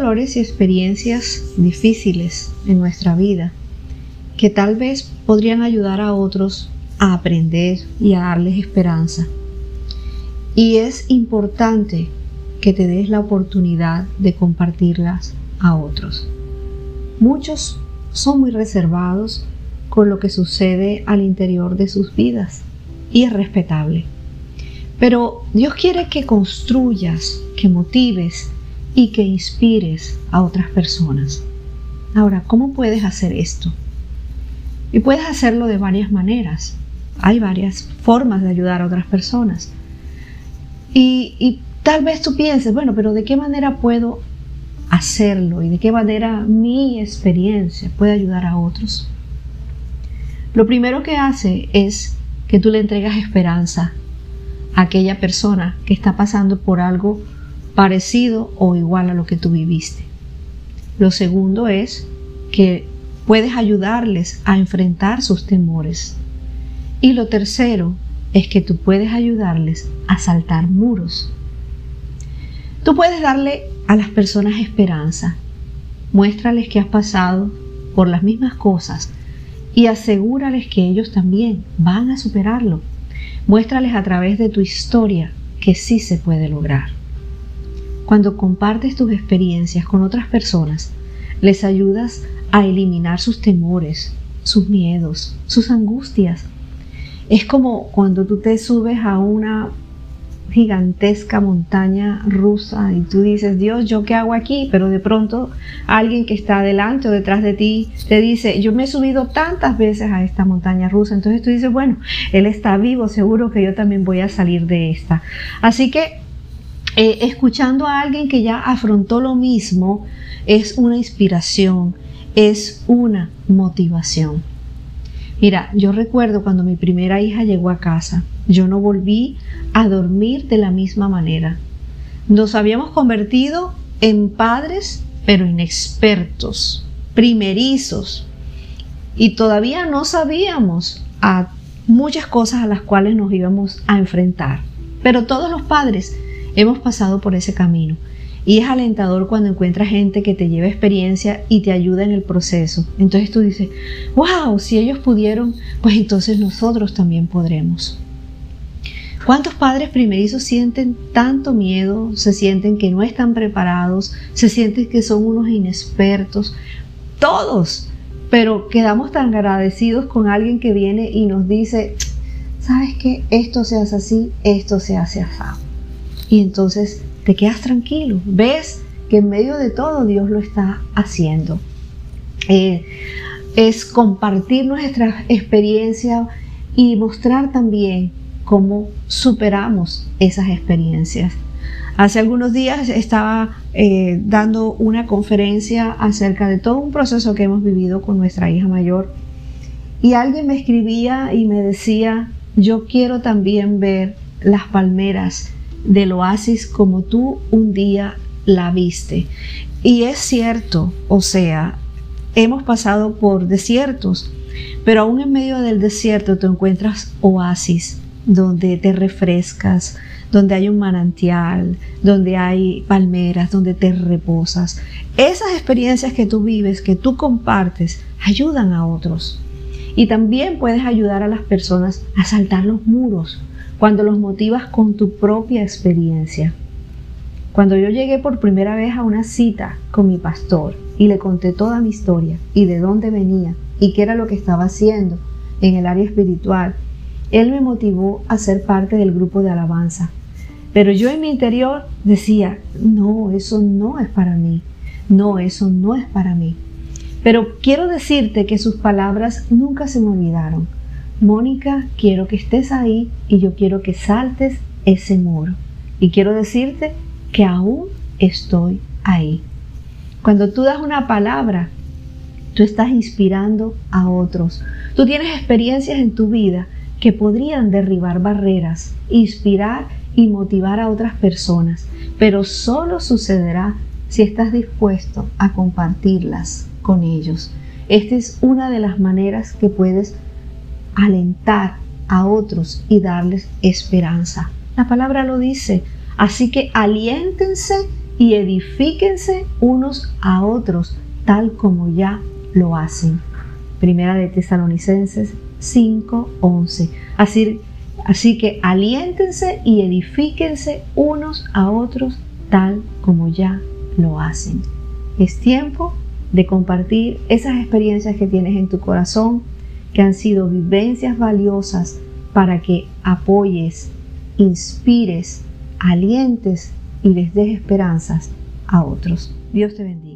dolores y experiencias difíciles en nuestra vida que tal vez podrían ayudar a otros a aprender y a darles esperanza. Y es importante que te des la oportunidad de compartirlas a otros. Muchos son muy reservados con lo que sucede al interior de sus vidas y es respetable. Pero Dios quiere que construyas, que motives y que inspires a otras personas. Ahora, ¿cómo puedes hacer esto? Y puedes hacerlo de varias maneras. Hay varias formas de ayudar a otras personas. Y, tal vez tú pienses, bueno, pero ¿de qué manera puedo hacerlo y de qué manera mi experiencia puede ayudar a otros? Lo primero que hace es que tú le entregas esperanza a aquella persona que está pasando por algo parecido o igual a lo que tú viviste. Lo segundo es que puedes ayudarles a enfrentar sus temores. Y lo tercero es que tú puedes ayudarles a saltar muros. Tú puedes darle a las personas esperanza. Muéstrales que has pasado por las mismas cosas y asegúrales que ellos también van a superarlo. Muéstrales a través de tu historia que sí se puede lograr. Cuando compartes tus experiencias con otras personas, les ayudas a eliminar sus temores, sus miedos, sus angustias. Es como cuando tú te subes a una gigantesca montaña rusa y tú dices, Dios, ¿yo qué hago aquí? Pero de pronto alguien que está delante o detrás de ti te dice, yo me he subido tantas veces a esta montaña rusa. Entonces tú dices, bueno, Él está vivo, seguro que yo también voy a salir de esta. Así que eh, escuchando a alguien que ya afrontó lo mismo es una inspiración, es una motivación. Mira, yo recuerdo cuando mi primera hija llegó a casa, yo no volví a dormir de la misma manera. Nos habíamos convertido en padres, pero inexpertos, primerizos, y todavía no sabíamos a muchas cosas a las cuales nos íbamos a enfrentar. Pero todos los padres hemos pasado por ese camino. Y es alentador cuando encuentras gente que te lleva experiencia y te ayuda en el proceso. Entonces tú dices, wow, si ellos pudieron, pues entonces nosotros también podremos. ¿Cuántos padres primerizos sienten tanto miedo, se sienten que no están preparados, se sienten que son unos inexpertos? Todos, pero quedamos tan agradecidos con alguien que viene y nos dice, ¿sabes qué? Esto se hace así, esto se hace así. Y entonces te quedas tranquilo, ves que en medio de todo Dios lo está haciendo. Eh, es compartir nuestra experiencia y mostrar también cómo superamos esas experiencias. Hace algunos días estaba eh, dando una conferencia acerca de todo un proceso que hemos vivido con nuestra hija mayor y alguien me escribía y me decía, yo quiero también ver las palmeras del oasis como tú un día la viste. Y es cierto, o sea, hemos pasado por desiertos, pero aún en medio del desierto te encuentras oasis donde te refrescas, donde hay un manantial, donde hay palmeras, donde te reposas. Esas experiencias que tú vives, que tú compartes, ayudan a otros. Y también puedes ayudar a las personas a saltar los muros, cuando los motivas con tu propia experiencia. Cuando yo llegué por primera vez a una cita con mi pastor y le conté toda mi historia y de dónde venía y qué era lo que estaba haciendo en el área espiritual, él me motivó a ser parte del grupo de alabanza. Pero yo en mi interior decía, no, eso no es para mí, no, eso no es para mí. Pero quiero decirte que sus palabras nunca se me olvidaron Mónica, quiero que estés ahí y yo quiero que saltes ese muro. Y quiero decirte que aún estoy ahí. Cuando tú das una palabra, tú estás inspirando a otros. Tú tienes experiencias en tu vida que podrían derribar barreras, inspirar y motivar a otras personas, pero solo sucederá si estás dispuesto a compartirlas con ellos. Esta es una de las maneras que puedes alentar a otros y darles esperanza. La palabra lo dice. Así que aliéntense y edifíquense unos a otros tal como ya lo hacen. Primera de Tesalonicenses 5:11. Así, así que aliéntense y edifíquense unos a otros tal como ya lo hacen. Es tiempo de compartir esas experiencias que tienes en tu corazón, que han sido vivencias valiosas para que apoyes, inspires, alientes y les des esperanzas a otros. Dios te bendiga.